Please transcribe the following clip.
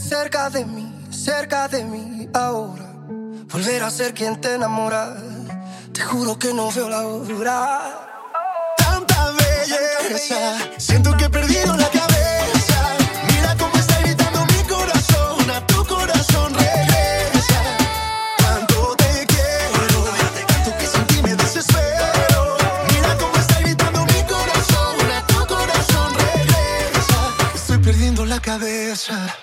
Cerca de mí, cerca de mí ahora. Volver a ser quien te enamora. Te juro que no veo la hora. Tanta belleza, siento que he perdido la cabeza. Mira cómo está gritando mi corazón, a tu corazón regresa. Cuando te quiero, tanto que sin ti me desespero. Mira cómo está gritando mi corazón, a tu corazón regresa. Estoy perdiendo la cabeza.